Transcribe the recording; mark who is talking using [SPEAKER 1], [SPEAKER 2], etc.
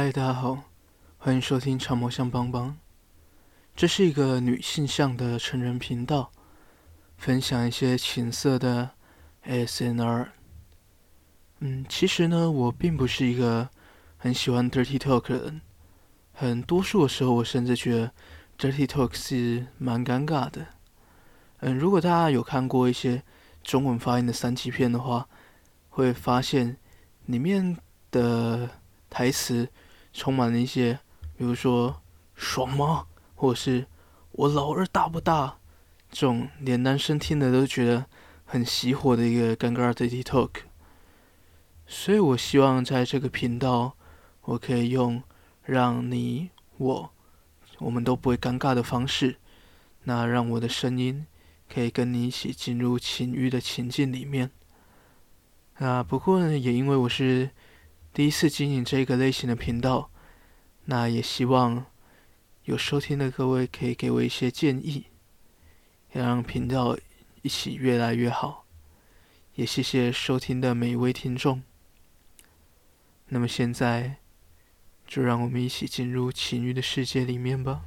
[SPEAKER 1] 嗨，大家好，欢迎收听长毛象帮帮。这是一个女性向的成人频道，分享一些情色的 S N R。嗯，其实呢，我并不是一个很喜欢 dirty talk 的人。很多数的时候，我甚至觉得 dirty talk 是蛮尴尬的。嗯，如果大家有看过一些中文发音的三级片的话，会发现里面的。台词充满了一些，比如说“爽吗”或者是“我老二大不大”这种连男生听的都觉得很熄火的一个尴尬的 dirty talk。所以我希望在这个频道，我可以用让你我我们都不会尴尬的方式，那让我的声音可以跟你一起进入情欲的情境里面。啊，不过呢，也因为我是。第一次经营这个类型的频道，那也希望有收听的各位可以给我一些建议，要让频道一起越来越好。也谢谢收听的每一位听众。那么现在，就让我们一起进入情欲的世界里面吧。